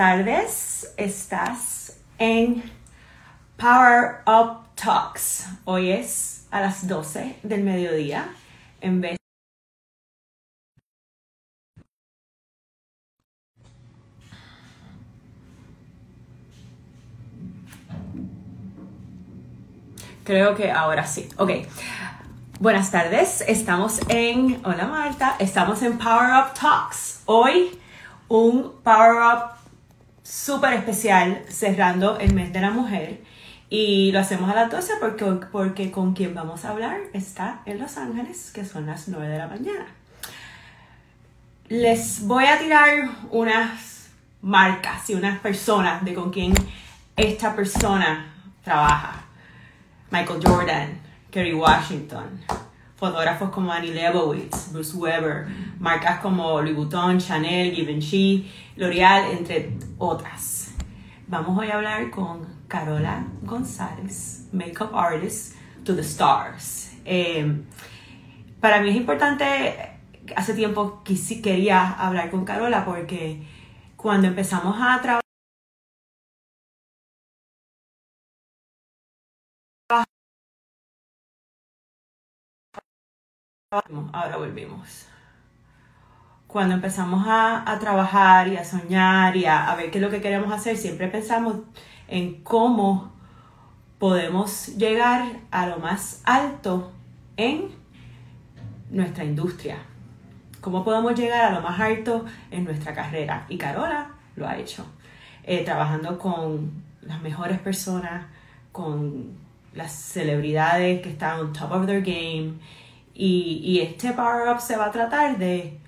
tardes. Estás en Power Up Talks. Hoy es a las 12 del mediodía. En Creo que ahora sí. Ok. Buenas tardes. Estamos en. Hola Marta. Estamos en Power Up Talks. Hoy un Power Up súper especial cerrando el mes de la mujer. Y lo hacemos a las 12 porque, porque con quien vamos a hablar está en Los Ángeles, que son las 9 de la mañana. Les voy a tirar unas marcas y unas personas de con quien esta persona trabaja. Michael Jordan, Kerry Washington, fotógrafos como Annie Leibovitz, Bruce Weber, marcas como Louis Vuitton, Chanel, Givenchy, L'Oreal, entre otras. Vamos hoy a hablar con Carola González, Makeup Artist to the Stars. Eh, para mí es importante, hace tiempo quería hablar con Carola porque cuando empezamos a trabajar Ahora volvimos. Cuando empezamos a, trabajar y a soñar y a, ver qué es lo que queremos hacer, siempre pensamos en cómo podemos llegar a lo más alto en nuestra industria. Cómo podemos llegar a lo más alto en nuestra carrera. Y Carola lo ha hecho. Eh, trabajando con las mejores personas, con las celebridades que están on top of their game y, este Power Up se va a tratar de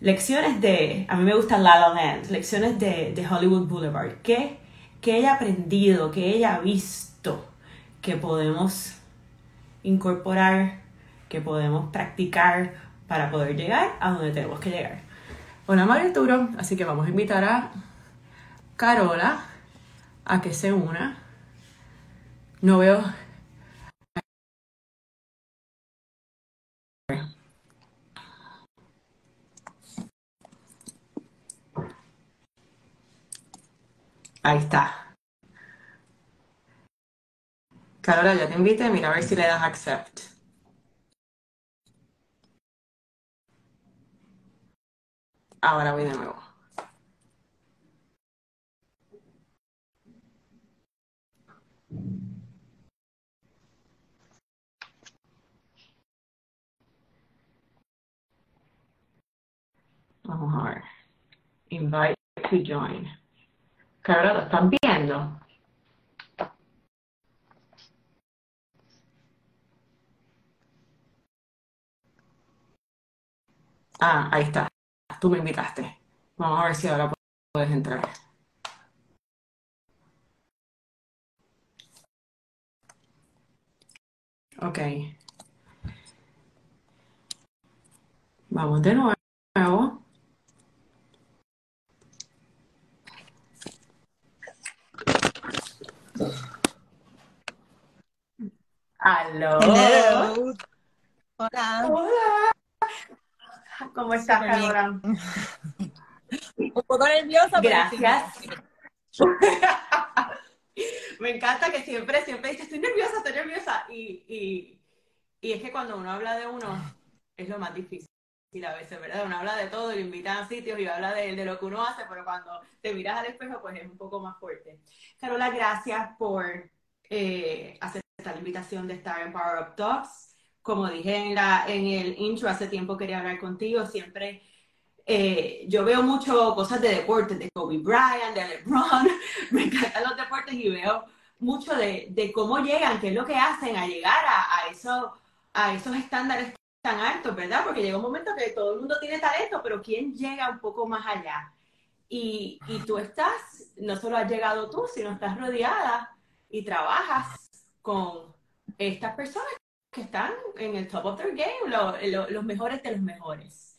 lecciones de, a mí me gusta La La Land, lecciones de, Hollywood Boulevard. ¿Qué, ¿Qué ella ha aprendido, qué ella ha visto que podemos incorporar, que podemos practicar para poder llegar a donde tenemos que llegar? Hola María Arturo, así que vamos a invitar a Carola a que se una. No veo Ahí está. Carola, ya te invité, mira a ver si le das accept. Ahora voy de nuevo. Vamos a ver. Invite to join. Claro, lo están viendo. Ah, ahí está. Tú me invitaste. Vamos a ver si ahora puedes entrar. Ok. Vamos de nuevo. Aló. Hola. Hola. ¿Cómo estás, Carora? Un poco nerviosa. Gracias. Me encanta que siempre, siempre dices, estoy nerviosa, estoy nerviosa. Y, y, y, es que cuando uno habla de uno, es lo más difícil a veces, ¿verdad? Uno habla de todo, y lo invitan a sitios y habla de, de, lo que uno hace, pero cuando te miras al espejo, pues es un poco más fuerte. Carola, gracias por eh, hacer la invitación de estar en Power Up Talks. Como dije en, la, en el intro, hace tiempo quería hablar contigo. Siempre eh, yo veo mucho cosas de deportes, de Kobe Bryant, de LeBron. Me encantan los deportes y veo mucho de, de, cómo llegan, qué es lo que hacen a llegar a, a, eso, a esos estándares tan altos, ¿verdad? Porque llega un momento que todo el mundo tiene talento, pero ¿quién llega un poco más allá? Y, y tú estás, no solo has llegado tú, sino estás rodeada y trabajas con estas personas que están en el top of their game, los mejores de los mejores.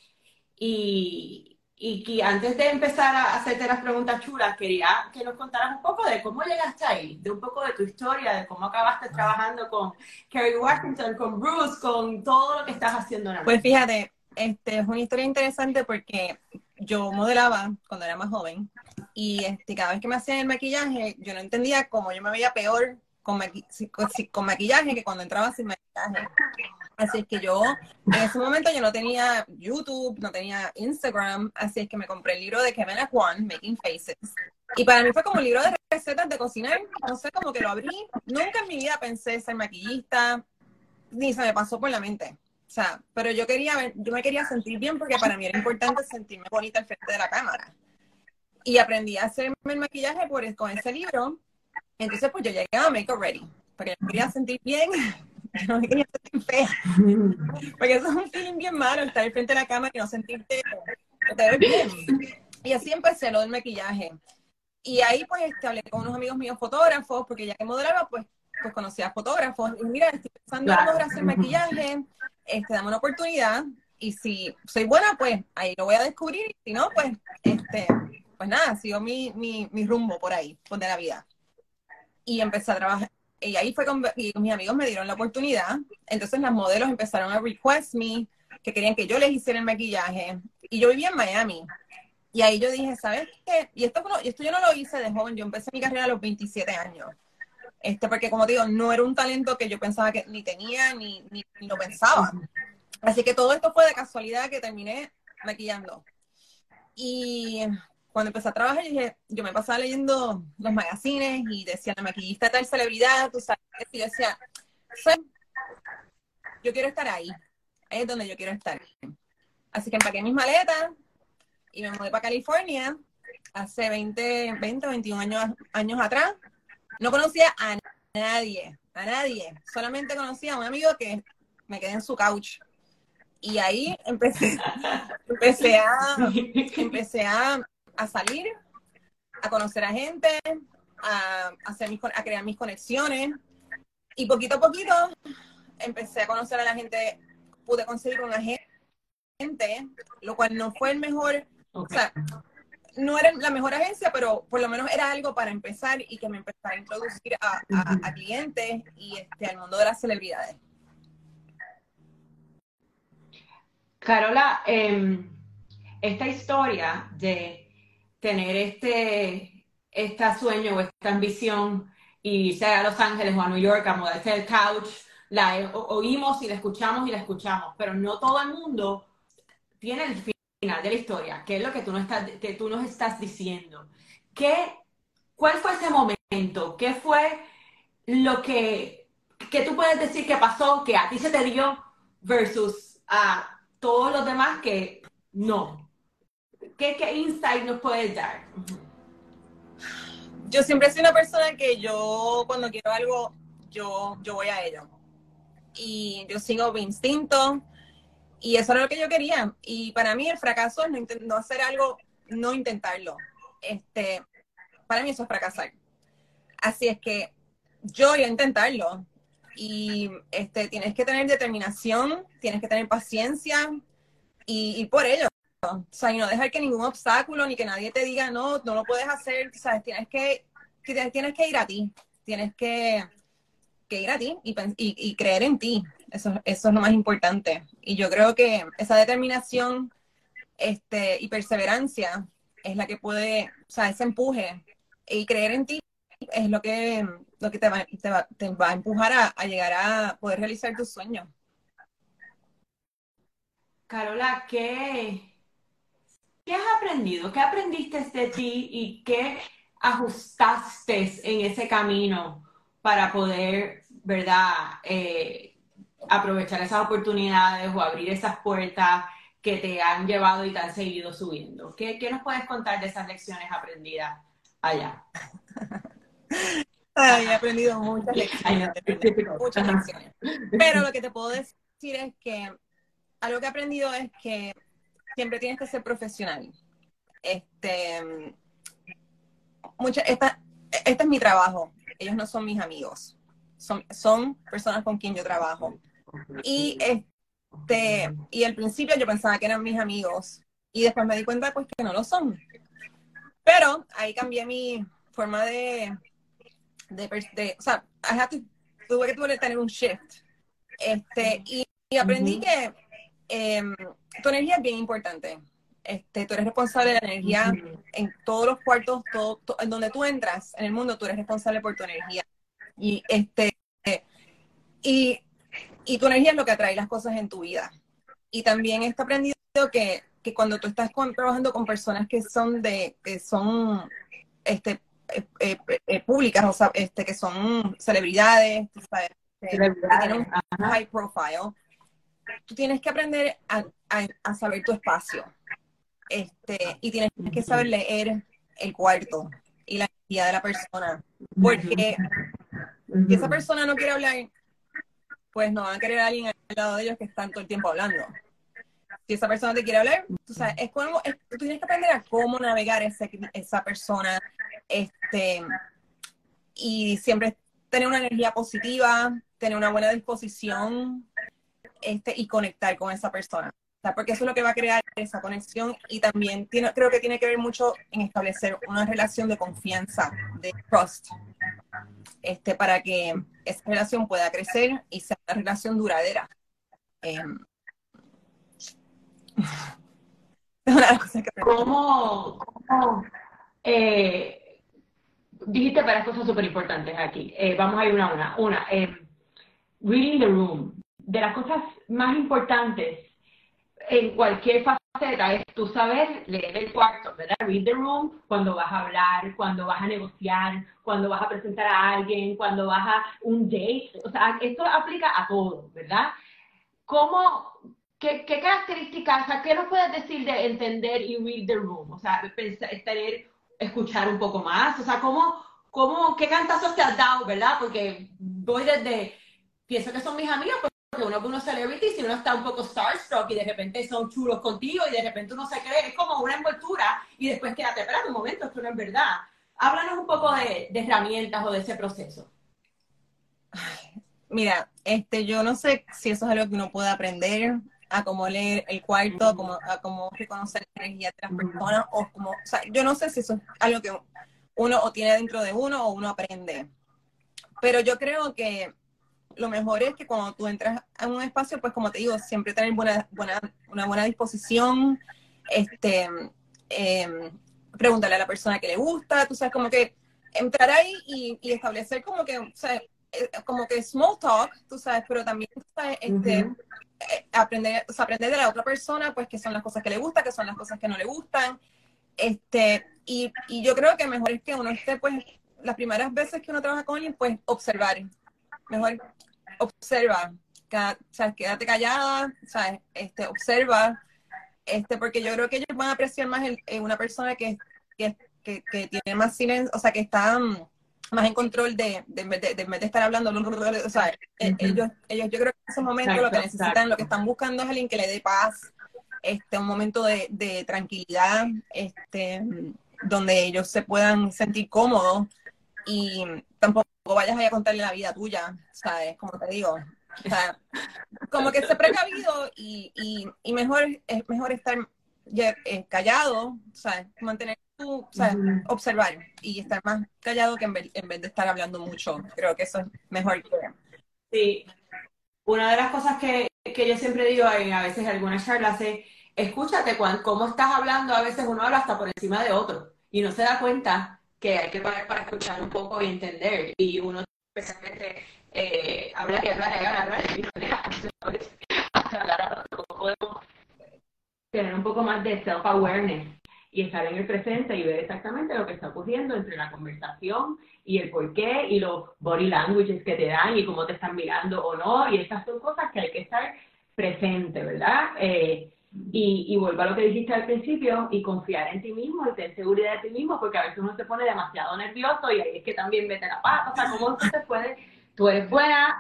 Y, y que antes de empezar a hacerte las preguntas chulas, quería que nos contaras un poco de cómo llegaste ahí, de un poco de tu historia, de cómo acabaste trabajando con Kerry Washington, con Bruce, con todo lo que estás haciendo ahora. Pues fíjate, este, es una historia interesante porque yo modelaba cuando era más joven Y este, cada vez que me hacían el maquillaje, yo no entendía cómo yo me veía peor con, con, maquillaje que cuando entraba sin maquillaje. Así es que yo, en ese momento yo no tenía YouTube, no tenía Instagram, así es que me compré el libro de Kevin Juan, Making Faces. Y para mí fue como un libro de recetas de cocinar, no sé, como que lo abrí. Nunca en mi vida pensé ser maquillista, ni se me pasó por la mente. O sea, pero yo quería yo me quería sentir bien porque para mí era importante sentirme bonita al frente de la cámara. Y aprendí a hacerme el maquillaje por, con ese libro. Entonces, pues yo llegué a Make Ready, porque me quería sentir bien, no me quería sentir fea. Porque eso es un feeling bien malo, estar al frente de la cámara y no sentirte, te bien. Y así empecé lo del maquillaje. Y ahí pues este, hablé con unos amigos míos fotógrafos, porque ya que modelaba, pues, pues conocía a fotógrafos. Y mira, estoy pensando en lograr hacer maquillaje, este, dame una oportunidad. Y si soy buena, pues ahí lo voy a descubrir. Y si no, pues, este, pues nada, sigo mi, mi, mi rumbo por ahí, por de la vida. Y empecé a trabajar. Y ahí fue con y mis amigos me dieron la oportunidad. Entonces las modelos empezaron a request me que querían que yo les hiciera el maquillaje. Y yo vivía en Miami. Y ahí yo dije, ¿sabes qué? Y esto, esto yo no lo hice de joven, yo empecé mi carrera a los 27 años. Este, porque como digo, no era un talento que yo pensaba que ni tenía ni, ni, lo pensaba. Así que todo esto fue de casualidad que terminé maquillando. Y cuando empecé a trabajar, dije, yo me pasaba leyendo los magazines y decía, la maquillista tal celebridad, tú sabes, y yo decía, yo quiero estar ahí, ahí es donde yo quiero estar. Así que empaqué mis maletas, y me mudé para California hace 20, 20 21 años, años atrás. No conocía a nadie, a nadie. Solamente conocía a un amigo que me quedé en su couch. Y ahí empecé, empecé, a, empecé a, salir, a conocer a gente, a, hacer mis, a crear mis conexiones. Y poquito a poquito empecé a conocer a la gente, pude conseguir una gente, lo cual no fue el mejor o sea, no era la mejor agencia, pero por lo menos era algo para empezar y que me empezara a introducir a, clientes y este, al mundo de las celebridades. Carola, em, esta historia de tener este, este sueño o esta ambición y irse a Los Ángeles o a New York a mudarse del couch, la oímos y la escuchamos y la escuchamos, pero no todo el mundo tiene el fin final de la historia, ¿qué es lo que tú, no estás, que tú nos estás diciendo? ¿Qué, ¿Cuál fue ese momento? ¿Qué fue lo que, que tú puedes decir que pasó, que a ti se te dio versus a todos los demás que no? ¿Qué, qué insight nos puedes dar? Yo siempre soy una persona que yo cuando quiero algo, yo, yo voy a ello. Y yo sigo mi instinto, y eso era lo que yo quería. Y para mí el fracaso es no, hacer algo, no intentarlo. Este, para mí eso es fracasar. Así es que yo iba a intentarlo. Y este, tienes que tener determinación, tienes que tener paciencia y, por ello. O sea, y no dejar que ningún obstáculo ni que nadie te diga, no, no lo puedes hacer. ¿sabes? Tienes que, tienes que ir a ti. Tienes que, ir a ti y, y creer en ti. Eso, eso es lo más importante. Y yo creo que esa determinación este, y perseverancia es la que puede, o sea, ese empuje y creer en ti es lo que, lo que te, va, te, va, a empujar a, llegar a poder realizar tus sueños. Carola, ¿qué, ¿qué has aprendido? ¿Qué aprendiste de ti y qué ajustaste en ese camino para poder, verdad, eh, aprovechar esas oportunidades o abrir esas puertas que te han llevado y te han seguido subiendo. ¿Qué, nos puedes contar de esas lecciones aprendidas allá? he aprendido muchas lecciones, muchas lecciones. Pero lo que te puedo decir es que algo que he aprendido es que siempre tienes que ser profesional. Este, mucha, esta, este es mi trabajo. Ellos no son mis amigos. Son, son personas con quien yo trabajo. Y este, y al principio yo pensaba que eran mis amigos. Y después me di cuenta pues que no lo son. Pero ahí cambié mi forma de, de, o sea, tuve que tener un shift. Este, y, aprendí que em, tu energía es bien importante. Este, tú eres responsable de la energía en todos los cuartos, todo, en donde tú entras en el mundo, tú eres responsable por tu energía. Y este y, y tu energía es lo que atrae las cosas en tu vida. Y también he aprendido que, que cuando tú estás trabajando con personas que son de, que son este eh, eh, eh, públicas, o sea, este, que son celebridades, sabes, que tienen un high profile, tú tienes que aprender a, a saber tu espacio este, y tienes que saber leer el cuarto y la energía de la persona. Porque si esa persona no quiere hablar, pues no van a querer a alguien al lado de ellos que están todo el tiempo hablando. Si esa persona te quiere hablar, tú sabes, es como, tú tienes que aprender a cómo navegar ese, esa persona, este, y siempre tener una energía positiva, tener una buena disposición, este, y conectar con esa persona porque eso es lo que va a crear esa conexión y también tiene, creo que tiene que ver mucho en establecer una relación de confianza, de trust, este, para que esa relación pueda crecer y sea una relación duradera. Em, ¿Cómo, eh, dijiste varias cosas súper importantes aquí. Eh, vamos a ir una a una. Una, em, reading the room. De las cosas más importantes en cualquier faceta es tú sabes leer el cuarto, ¿verdad? Read the room cuando vas a hablar, cuando vas a negociar, cuando vas a presentar a alguien, cuando vas a un date. O sea, esto aplica a todo, ¿verdad? ¿Cómo, qué, qué características, o sea, qué nos puedes decir de entender y read the room? O sea, pensar, tener, escuchar un poco más, o sea, ¿cómo, cómo, qué cantazos te has dado, ¿verdad? Porque voy desde, pienso que son mis amigos, que uno ve unos celebrities y uno está un poco starstruck y de repente son chulos contigo y de repente uno se cree, es como una envoltura y después quédate, espera un momento, esto no es verdad. Háblanos un poco de, herramientas o de ese proceso. Mira, este, yo no sé si eso es algo que uno puede aprender, a cómo leer el cuarto, a cómo, a cómo reconocer la energía de las personas, o como, o sea, yo no sé si eso es algo que uno o tiene dentro de uno o uno aprende. Pero yo creo que lo mejor es que cuando tú entras a un espacio, pues como te digo, siempre tener buena, buena, una buena disposición, este, eh, preguntarle a la persona que le gusta, tú sabes, como que entrar ahí y, establecer como que, o sea, eh, como que small talk, tú sabes, pero también, sabes, este, eh, aprender, o sea, aprender de la otra persona, pues, qué son las cosas que le gustan, qué son las cosas que no le gustan, este, y, y yo creo que mejor es que uno esté, pues, las primeras veces que uno trabaja con alguien, pues, observar, mejor observa, quédate callada, ¿sabes? Este, observa, este, porque yo creo que ellos van a apreciar más en una persona que, que, tiene más silencio, o sea, que está mm, más en control de, de, de, estar hablando, o sea, e, ellos, ellos yo creo que en ese momento lo que necesitan, lo que están buscando es alguien que le dé paz, este, un momento de, de tranquilidad, este, donde ellos se puedan sentir cómodos y tampoco vayas a contarle la vida tuya, ¿sabes? Como te digo. O sea, como que se precavido y, y, mejor es mejor estar eh, callado, ¿sabes? Mantener tu, ¿sabes? Observar y estar más callado que en vez, de estar hablando mucho. Creo que eso es mejor que... Sí. Una de las cosas que, que yo siempre digo en a veces en algunas charlas es, escúchate cuando, cómo estás hablando, a veces uno habla hasta por encima de otro y no se da cuenta que hay que parar para escuchar un poco y entender. Y uno especialmente eh, hablar y hablar y hablar, y hablar, podemos tener un poco más de self-awareness y estar en el presente y ver exactamente lo que está ocurriendo entre la conversación y el por qué y los body languages que te dan y cómo te están mirando o no. Y esas son cosas que hay que estar presente, ¿verdad? Eh, y, y vuelvo a lo que dijiste al principio y confiar en ti mismo y tener seguridad de ti mismo, porque a veces uno se pone demasiado nervioso y ahí es que también vete la paz. O sea, ¿cómo se puede? Tú eres buena,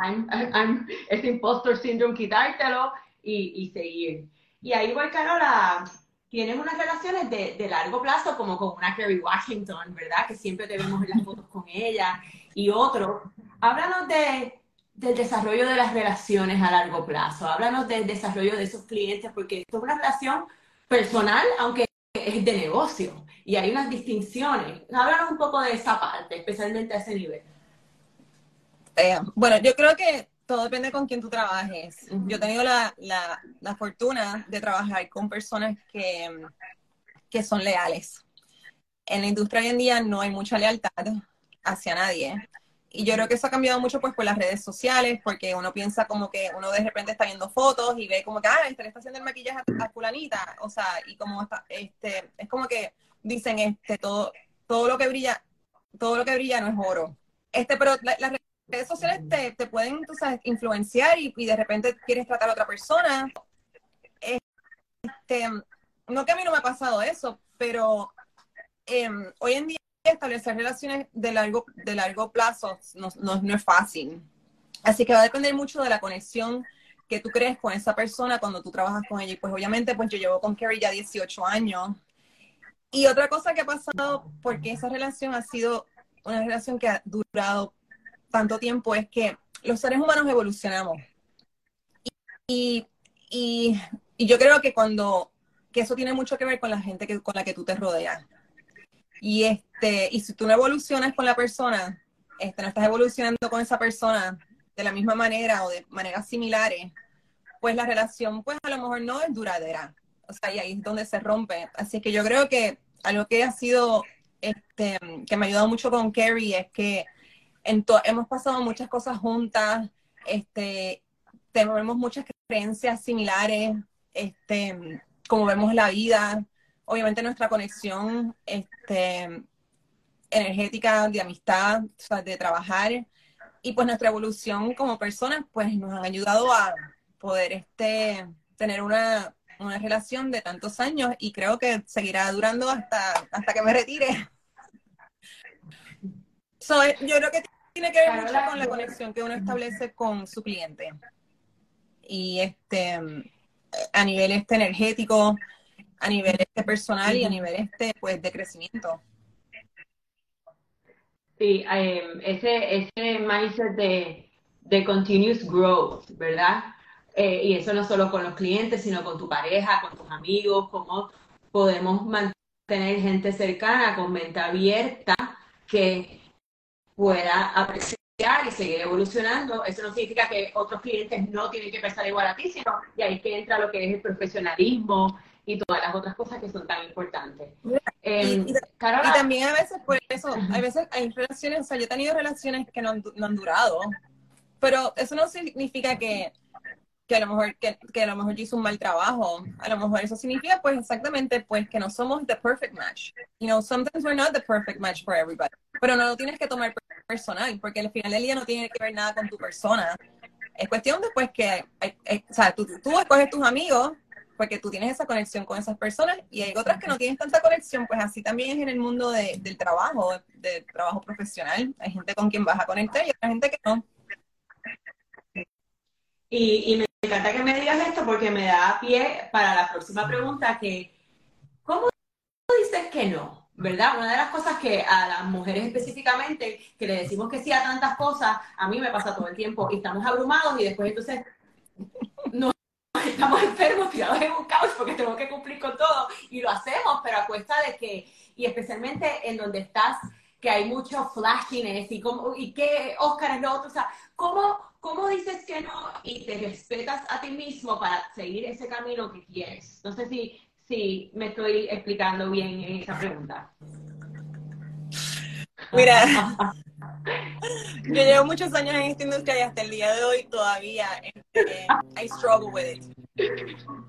ese impostor syndrome, quitártelo y, y seguir. Y ahí, igual, Carola, tienes unas relaciones de, de, largo plazo, como con una Kerry Washington, ¿verdad? Que siempre te vemos en las fotos con ella y otro. Háblanos de del desarrollo de las relaciones a largo plazo. Háblanos del desarrollo de esos clientes, porque esto es una relación personal, aunque es de negocio, y hay unas distinciones. Háblanos un poco de esa parte, especialmente a ese nivel. Eh, bueno, yo creo que todo depende con quién tú trabajes. Yo he tenido la, la, fortuna de trabajar con personas que, que son leales. En la industria hoy en día no hay mucha lealtad hacia nadie. Y yo creo que eso ha cambiado mucho pues por las redes sociales, porque uno piensa como que uno de repente está viendo fotos y ve como que, ah, este le está haciendo el maquillaje a, fulanita, o sea, y como está, este, es como que dicen, este, todo, todo lo que brilla, todo lo que brilla no es oro. Este, pero las redes sociales te, te pueden, tú sabes, influenciar y, y, de repente quieres tratar a otra persona. Este, no que a mí no me ha pasado eso, pero eh, hoy en día establecer relaciones de largo, de largo plazo no, no, es fácil. Así que va a depender mucho de la conexión que tú crees con esa persona cuando tú trabajas con ella. Y pues obviamente, pues yo llevo con Carrie ya 18 años. Y otra cosa que ha pasado, porque esa relación ha sido una relación que ha durado tanto tiempo, es que los seres humanos evolucionamos. Y, y, y yo creo que cuando, que eso tiene mucho que ver con la gente que, con la que tú te rodeas. Y este, y si tú no evolucionas con la persona, este, no estás evolucionando con esa persona de la misma manera o de maneras similares, pues la relación, pues a lo mejor no es duradera. O sea, y ahí es donde se rompe. Así que yo creo que algo que ha sido, este, que me ha ayudado mucho con Carrie es que hemos pasado muchas cosas juntas, este, tenemos muchas creencias similares, este, como vemos la vida, obviamente nuestra conexión este, energética de amistad, de trabajar y pues nuestra evolución como personas pues nos han ayudado a poder este, tener una, una relación de tantos años y creo que seguirá durando hasta, hasta que me retire. So, yo creo que tiene que ver mucho con la conexión que uno establece con su cliente. Y este a nivel este energético, a nivel este personal y a nivel este pues de crecimiento. Sí, em, ese, ese mindset de, de continuous growth, ¿verdad? Eh, y eso no solo con los clientes, sino con tu pareja, con tus amigos, cómo podemos mantener gente cercana con mente abierta que pueda apreciar y seguir evolucionando. Eso no significa que otros clientes no tienen que pensar igual a ti, sino y ahí que entra lo que es el profesionalismo, y todas las otras cosas que son tan importantes. Em, y, también a veces, por eso, a veces hay relaciones, o sea, yo he tenido relaciones que no han, no han durado, pero eso no significa que, que a lo mejor que, que, a lo mejor yo hice un mal trabajo. A lo mejor eso significa pues exactamente pues que no somos the perfect match. You know, sometimes we're not the perfect match for everybody. Pero no lo tienes que tomar personal, porque al final del día no tiene que ver nada con tu persona. Es cuestión después que, o sea, tú, tú escoges tus amigos porque tú tienes esa conexión con esas personas y hay otras que no tienen tanta conexión, pues así también es en el mundo del trabajo, del trabajo profesional. Hay gente con quien vas a conectar y otra gente que no. Y, y me encanta que me digas esto porque me da pie para la próxima pregunta que, ¿cómo dices que no? ¿Verdad? Una de las cosas que a las mujeres específicamente, que le decimos que sí a tantas cosas, a mí me pasa todo el tiempo y estamos abrumados y después entonces estamos enfermos, tirados en un caos porque tenemos que cumplir con todo y lo hacemos, pero a cuesta de que, y especialmente en donde estás, que hay mucho flashiness y, como, y que Oscar es lo otro, o sea, ¿cómo, ¿cómo dices que no y te respetas a ti mismo para seguir ese camino que quieres? No sé si, si me estoy explicando bien en esa pregunta. Mira, yo llevo muchos años en esta industria y hasta el día de hoy todavía este, I struggle with it.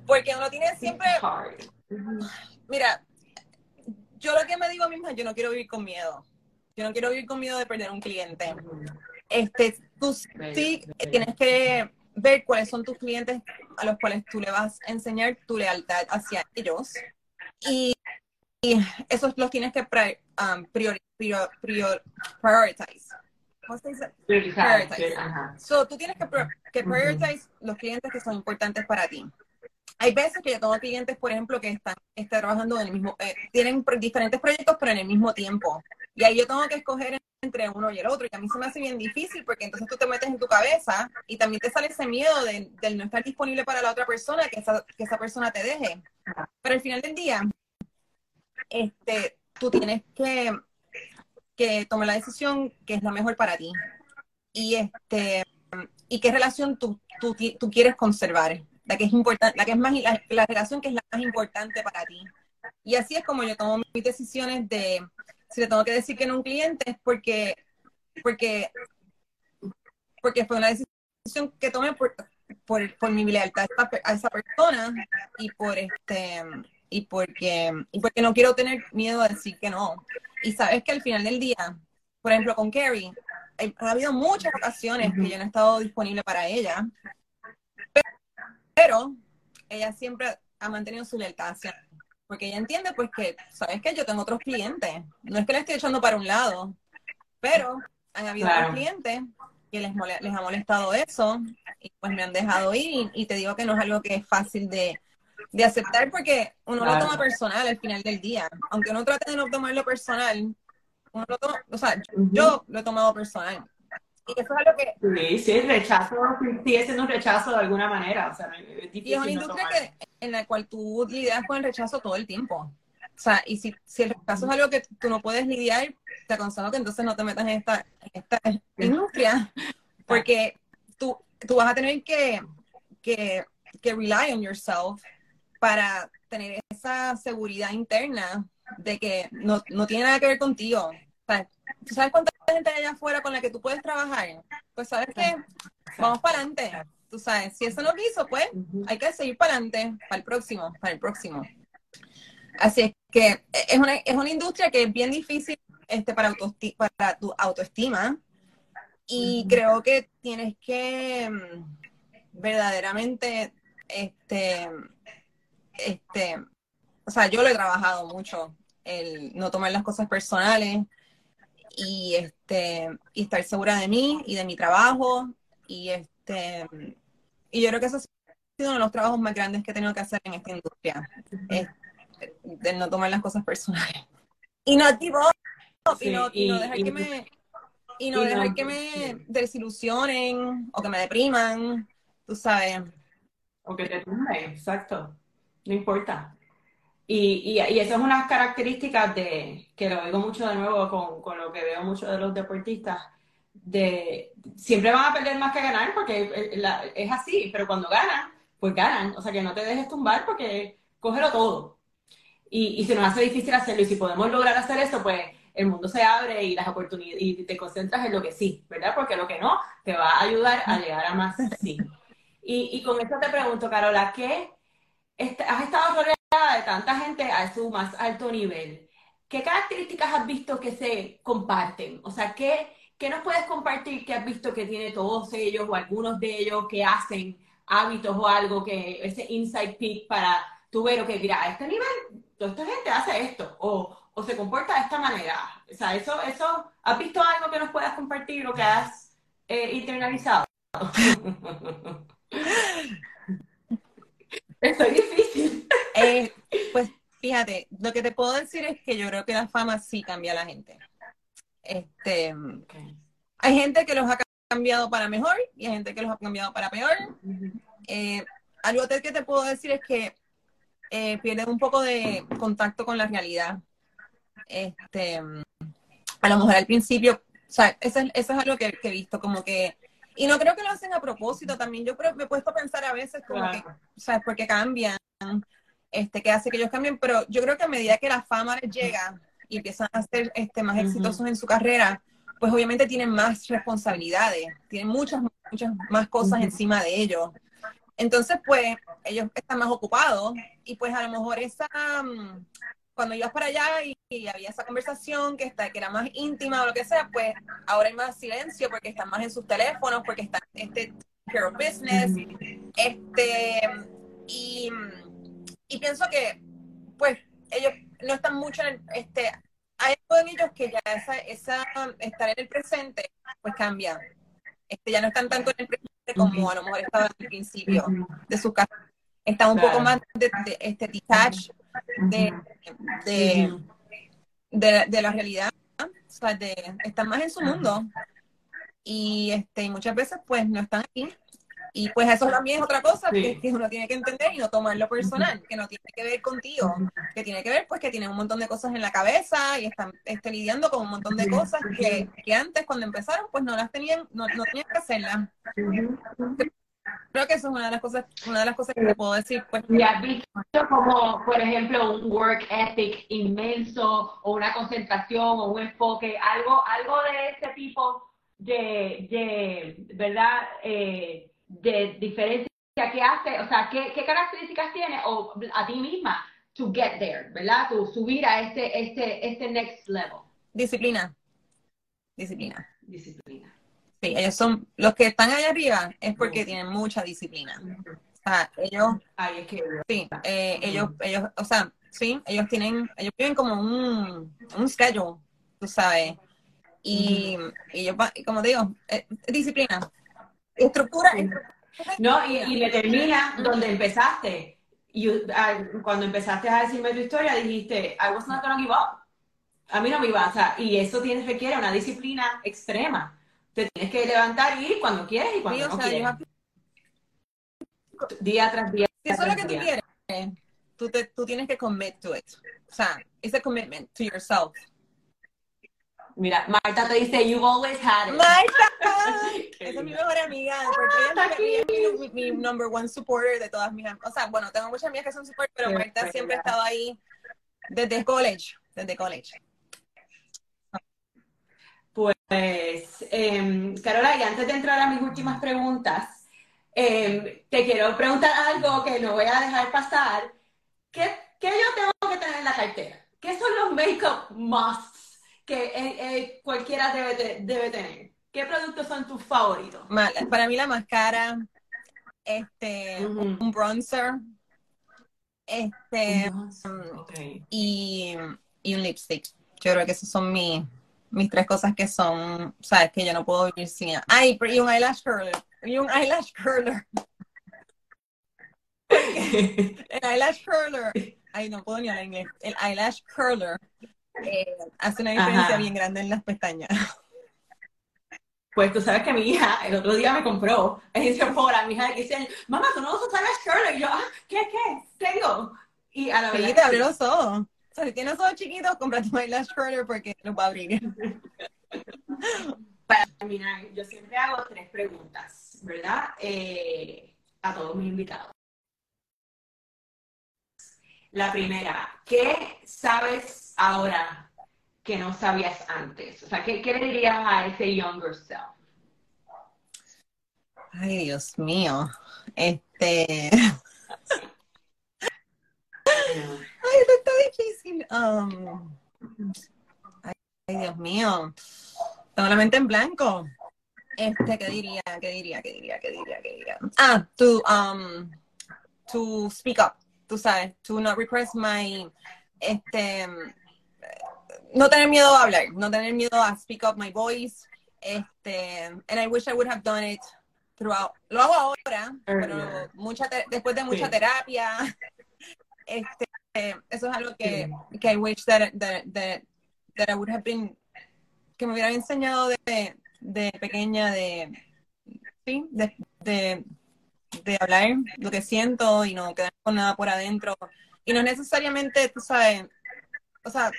Porque uno tiene siempre... Mira, yo lo que me digo a mí misma, yo no quiero vivir con miedo. Yo no quiero vivir con miedo de perder un cliente. Este, tú sí tienes que ver cuáles son tus clientes a los cuales tú le vas a enseñar tu lealtad hacia ellos. Y, y esos los tienes que um, prior, prior, prior, prioritize. ¿Cómo se dice? Prioritize. So, tú tienes que, que prioritize los clientes que son importantes para ti. Hay veces que yo tengo clientes, por ejemplo, que están, están trabajando en el mismo, eh, tienen diferentes proyectos, pero en el mismo tiempo. Y ahí yo tengo que escoger entre uno y el otro. Y a mí se me hace bien difícil porque entonces tú te metes en tu cabeza y también te sale ese miedo de, del no estar disponible para la otra persona, que esa, que esa persona te deje. Pero al final del día, este, tú tienes que, que tomar la decisión que es la mejor para ti. Y este y qué relación tú, tú, tú quieres conservar, la que es importante, la que es más la, relación que es la más importante para ti. Y así es como yo tomo mis decisiones de si le tengo que decir que no a un cliente es porque, porque, porque fue una decisión que tomé por, por, mi lealtad a esa persona y por este y porque y porque no quiero tener miedo a decir que no. Y sabes que al final del día, por ejemplo con Carrie, ha habido muchas ocasiones que yo no he estado disponible para ella, pero ella siempre ha mantenido su lealtad hacia porque ella entiende pues que, ¿sabes que Yo tengo otros clientes, no es que le estoy echando para un lado, pero han habido otros clientes que les, les ha molestado eso y pues me han dejado ir y, te digo que no es algo que es fácil de, aceptar porque uno lo toma personal al final del día, aunque uno trate de no tomarlo personal, uno lo toma, o sea, yo lo he tomado personal. Y eso es algo que... Sí, sí, el rechazo sigue siendo un rechazo de alguna manera. O sea, es y es una industria que, en la cual tú lidias con el rechazo todo el tiempo. O sea, y si, si el rechazo es algo que tú no puedes lidiar, te aconsejo que entonces no te metas en esta, esta industria, porque tú, tú vas a tener que, que, que rely on yourself para tener esa seguridad interna de que no, no tiene nada que ver contigo. O sea, ¿Tú sabes cuánta gente hay allá afuera con la que tú puedes trabajar? Pues sabes que vamos para adelante. Tú sabes, si eso no quiso, pues hay que seguir para adelante, para el próximo, para el próximo. Así es que es una, es una industria que es bien difícil este, para, para tu autoestima y creo que tienes que mm, verdaderamente, este, este, o sea, yo lo he trabajado mucho, el no tomar las cosas personales, y este y estar segura de mí y de mi trabajo y este y yo creo que eso ha sido uno de los trabajos más grandes que he tenido que hacer en esta industria es de no tomar las cosas personales. Y no tipo y, no, dejar que me y no dejar que me desilusionen o que me depriman tú sabes. O que te tumben exacto no importa y, y, y eso es una característica de, que lo digo mucho de nuevo con, con lo que veo mucho de los deportistas, de siempre van a perder más que ganar porque es así, pero cuando ganan, pues ganan. O sea, que no te dejes tumbar porque cógelo todo. Y, y se nos hace difícil hacerlo. Y si podemos lograr hacer esto, pues el mundo se abre y las oportunidades, y te concentras en lo que sí, ¿verdad? Porque lo que no te va a ayudar a llegar a más sí. Y, y con esto te pregunto, Carola, ¿qué has estado rodeada de tanta gente a su más alto nivel. ¿Qué características has visto que se comparten? O sea, ¿qué, ¿qué nos puedes compartir que has visto que tiene todos ellos o algunos de ellos que hacen hábitos o algo que ese inside peak para tú ver, que mira, a este nivel, toda esta gente hace esto o, o se comporta de esta manera. O sea, eso, eso, ¿has visto algo que nos puedas compartir o que has eh, internalizado? Es difícil. Eh, pues fíjate, lo que te puedo decir es que yo creo que la fama sí cambia a la gente. Este, Hay gente que los ha cambiado para mejor y hay gente que los ha cambiado para peor. Eh, algo que te puedo decir es que eh, pierden un poco de contacto con la realidad. Este, a lo mejor al principio, o sea, eso, es algo que he visto, como que y no creo que lo hacen a propósito también. Yo creo, me he puesto a pensar a veces como que, ¿sabes? Porque cambian, este, que hace que ellos cambien, pero yo creo que a medida que la fama les llega y empiezan a ser este, más exitosos en su carrera, pues obviamente tienen más responsabilidades, tienen muchas, muchas más cosas encima de ellos. Entonces, pues, ellos están más ocupados y pues a lo mejor esa, cuando ibas para allá y, había esa conversación que, está, que era más íntima o lo que sea, pues ahora hay más silencio porque están más en sus teléfonos, porque están este care of business, este, y, pienso que, pues, ellos no están mucho en este, hay algo en ellos que ya esa, esa estar en el presente, pues cambia. Este, ya no están tanto en el presente como a lo mejor estaban al principio de su casa. Están un poco más de, este detached de, de, de, la realidad, o sea, de, están más en su mundo. Y este muchas veces pues no están aquí. Y pues eso también es otra cosa que, uno tiene que entender y no tomarlo personal, que no tiene que ver contigo, que tiene que ver pues que tienen un montón de cosas en la cabeza y están este, lidiando con un montón de cosas que, que antes cuando empezaron pues no las tenían, no, no tenían que hacerlas. Creo que eso es una de las cosas, una de las cosas que te puedo decir. Pues, como, por ejemplo, un work ethic inmenso o una concentración o un enfoque, algo, algo de ese tipo de, de ¿verdad? Eh, de diferencia que hace, o sea, ¿qué, ¿qué, características tiene o a ti misma to get there, ¿verdad? Tu subir a este, este, este next level. Disciplina. Disciplina. Disciplina. Sí, ellos son, los que están allá arriba es porque tienen mucha disciplina. O sea, ellos, Ay, es que... sí, eh, ellos, ellos, o sea, sí, ellos tienen, ellos viven como un, un schedule, tú sabes. Y, y yo, como digo, eh, disciplina, estructura. No, y, y determina donde empezaste. Y uh, cuando empezaste a decirme tu historia, dijiste, I was not gonna give up. A mí no me iba, o sea, y eso tiene, requiere una disciplina extrema. Te tienes que levantar y ir cuando quieres y cuando Sí, no sea, quieres. yo- Día tras día. Si eso es lo que tú quieres, tú, te, tú tienes que commit to it. O sea, it's a commitment to yourself. Mira, Marta te dice, you've always had it. Marta, esa es mi mejor amiga, porque ella es mi- mi, mi number one supporter de todas mis am- O sea, bueno, tengo muchas amigas que son support, pero Marta siempre ha estado ahí desde college, desde college. Pues, em, Carola, y antes de entrar a mis últimas preguntas, em, te quiero preguntar algo que no voy a dejar pasar. ¿Qué, qué yo tengo que tener en la cartera? ¿Qué son los make-up musts que eh, eh, cualquiera debe, te- debe tener? ¿Qué productos son tus favoritos? Para mí la más cara, este, un bronzer, este, y, y un lipstick. Yo creo que esas son mis, mis tres cosas que son, sabes, que yo no puedo vivir sin ellas. Ay, pero- y un eyelash curler. Y un eyelash curler. El eyelash curler. Ay, no puedo ni hablar inglés. El eyelash curler eh, hace una diferencia Ajá. bien grande en las pestañas. Pues tú sabes que mi hija el otro día me compró en Sephora, mi hija que dice, mamá, tú no usas las curler. Y yo, ah, ¿qué, qué? ¿Serio? Y a la Sí, verdad te sí. los ojos. Sea, si tienes ojos chiquitos, cómprate un eyelash curler porque los va a abrir. Para terminar, yo siempre hago tres preguntas, ¿verdad? Eh, a todos mis invitados. La primera, ¿qué sabes ahora que no sabías antes? O sea, ¿qué, qué le dirías a ese younger self? Ay, Dios mío. Este. Ay, esto está difícil. Um, ay, ay, Dios mío. Tengo la mente en blanco. Este, ¿qué diría? ¿Qué diría? ¿Qué diría? ¿Qué diría? ¿Qué diría? Ah, to, um, to speak up. Tú sabes, to not repress my, este, no tener miedo a hablar, no tener miedo a speak up my voice. Este, and I wish I would have done it throughout. Lo hago ahora, pero mucha te- después de mucha Sí. terapia, este, eso es algo que, que I wish that, that, that, that I would have been, que me hubieran enseñado de, de pequeña, de, sí, de, de, de hablar lo que siento y no quedar con nada por adentro. Y no necesariamente, tú sabes, o sea,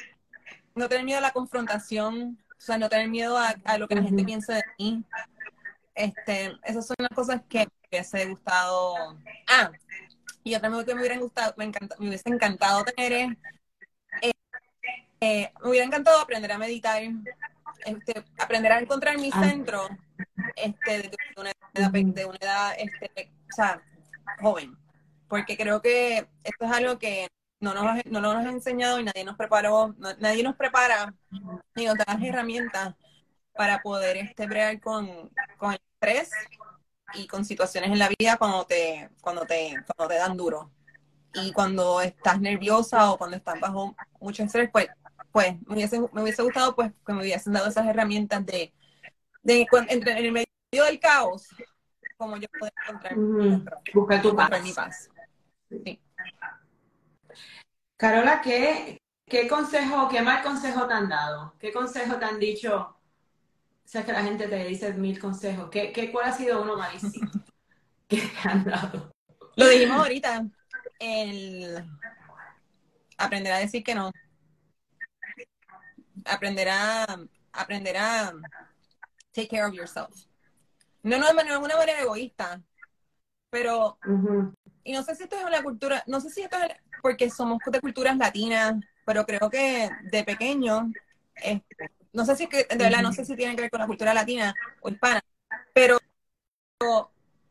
no tener miedo a la confrontación, o sea, no tener miedo a, a lo que la gente piensa de mí. Este, esas son las cosas que me hubiese gustado. Ah, y otra cosa que me hubiera gustado, me, encanta, me hubiese encantado tener es, eh, eh, me hubiera encantado aprender a meditar, este, aprender a encontrar mi Ah. centro, este, de una edad, de una edad, este, o sea, joven, porque creo que esto es algo que no nos, no nos han enseñado y nadie nos preparó, no- nadie nos prepara ni nos da las herramientas para poder este, bregar con, con el estrés y con situaciones en la vida cuando te, cuando te, cuando te dan duro. Y cuando estás nerviosa o cuando estás bajo mucho estrés, pues, pues me, hubiese, me hubiese gustado pues que me hubiesen dado esas herramientas de, de entre, en el medio del caos, como yo poder encontrar. Busca tu paz. mi paz. Sí. Carola, ¿qué, ¿qué consejo, qué mal consejo te han dado? ¿Qué consejo te han dicho? O sea, que la gente te dice mil consejos. ¿Qué, qué, ¿Cuál ha sido uno malísimo que te han dado? Lo dijimos ahorita, el aprender a decir que no. Aprender a, aprender a take care of yourself. No, no, no de una manera egoísta, Pero, y no sé si esto es una cultura, no sé si esto es porque somos de culturas latinas, pero creo que de pequeño, no sé si es que, de verdad, no sé si tiene que ver con la cultura latina o hispana, pero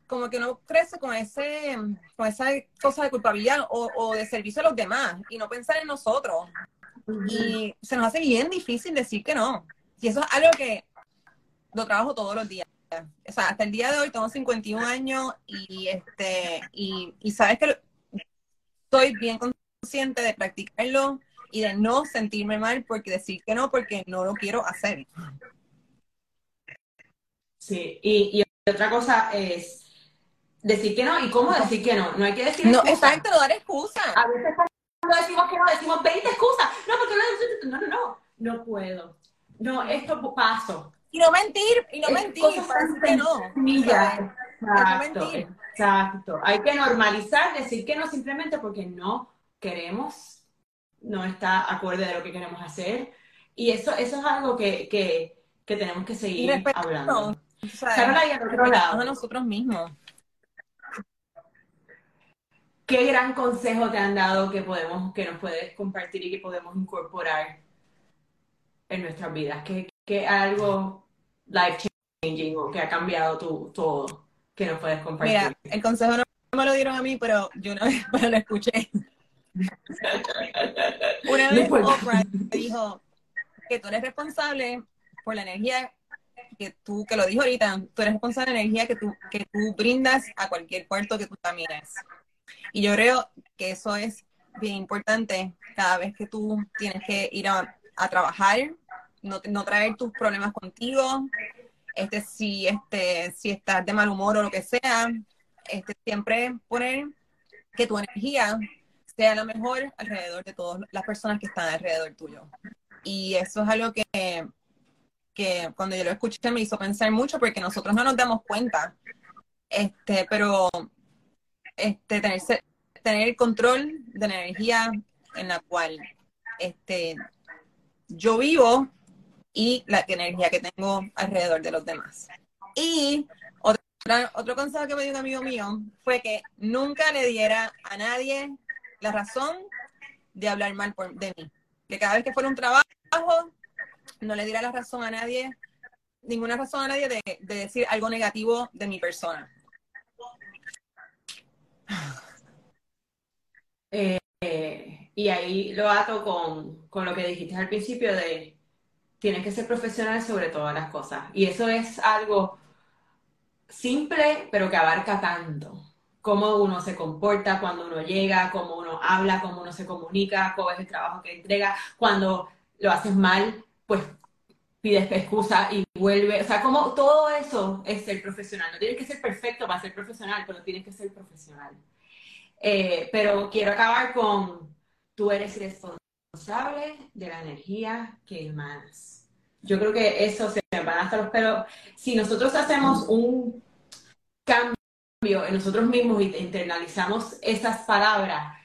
como que no crece con ese con esa cosa de culpabilidad o, de servicio a los demás y no pensar en nosotros. Y se nos hace bien difícil decir que no. Y eso es algo que lo trabajo todos los días. O sea, hasta el día de hoy tengo 51 años y este y, y sabes que estoy bien consciente de practicarlo y de no sentirme mal porque decir que no porque no lo quiero hacer. Sí, y, y otra cosa es decir que no y cómo decir que no. No hay que decir No, exacto, no dar excusas. A veces cuando decimos que no, decimos 20 excusas. No, porque no, no, no, no, no puedo. No, esto paso. Y no mentir, y no mentir, que no. Exacto, exacto. Hay que normalizar, decir que no simplemente porque no queremos, no está acorde de lo que queremos hacer. Y eso, eso es algo que, que, que tenemos que seguir hablando. O sea, a nosotros mismos. ¿Qué gran consejo te han dado que podemos, que nos puedes compartir y que podemos incorporar en nuestras vidas? ¿Qué, qué algo life changing o que ha cambiado tu, todo que nos puedes compartir? Mira, el consejo no me lo dieron a mí, pero yo una vez lo escuché. Una vez Oprah dijo que tú eres responsable por la energía que tú, que lo dijo ahorita, tú eres responsable de la energía que tú, que tú brindas a cualquier puerto que tú camines. Y yo creo que eso es bien importante cada vez que tú tienes que ir a, trabajar, no, no, traer tus problemas contigo, este, si, este, si estás de mal humor o lo que sea, este, siempre poner que tu energía sea la mejor alrededor de todas las personas que están alrededor tuyo. Y eso es algo que, que cuando yo lo escuché me hizo pensar mucho porque nosotros no nos damos cuenta. Este, pero este, tener, tener el control de la energía en la cual este, yo vivo y la energía que tengo alrededor de los demás. Y otro consejo que me dio un amigo mío fue que nunca le diera a nadie la razón de hablar mal por, de mí. Que cada vez que fuera un trabajo, no le diera la razón a nadie, ninguna razón a nadie de, de decir algo negativo de mi persona. Eh, y ahí lo ato con, lo que dijiste al principio de tienes que ser profesional sobre todas las cosas. Y eso es algo simple, pero que abarca tanto. Cómo uno se comporta cuando uno llega, cómo uno habla, cómo uno se comunica, cómo es el trabajo que entrega. Cuando lo haces mal, pues pides excusa y vuelve. O sea, como todo eso es ser profesional. No tienes que ser perfecto para ser profesional, pero tienes que ser profesional. Eh, pero quiero acabar con, tú eres responsable de la energía que emanas. Yo creo que eso se van hasta los pelos. Si nosotros hacemos un cambio en nosotros mismos y internalizamos esas palabras,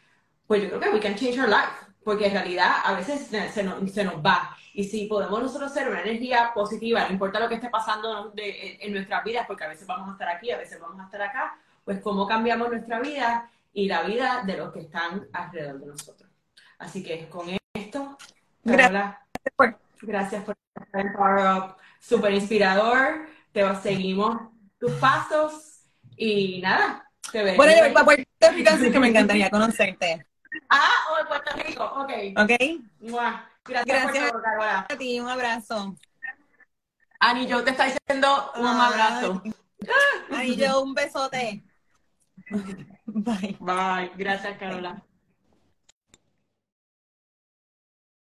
pues yo creo que we can change our life, porque en realidad a veces se nos, se nos va. Y si podemos nosotros ser una energía positiva, no importa lo que esté pasando en, en nuestras vidas, porque a veces vamos a estar aquí, a veces vamos a estar acá, pues cómo cambiamos nuestra vida y la vida de los que están alrededor de nosotros. Así que con esto, gracias por, gracias por estar en Power Up, súper inspirador, te seguimos tus pasos y nada, te veo. Bueno, yo para Puerto Rico, así que me encantaría conocerte. Ah, o de Puerto Rico, ok. Ok. Gracias, gracias por todo, a ti, un abrazo. Ani, yo te está diciendo un abrazo. Ani, yo un besote. Bye. Bye. Gracias, Carola.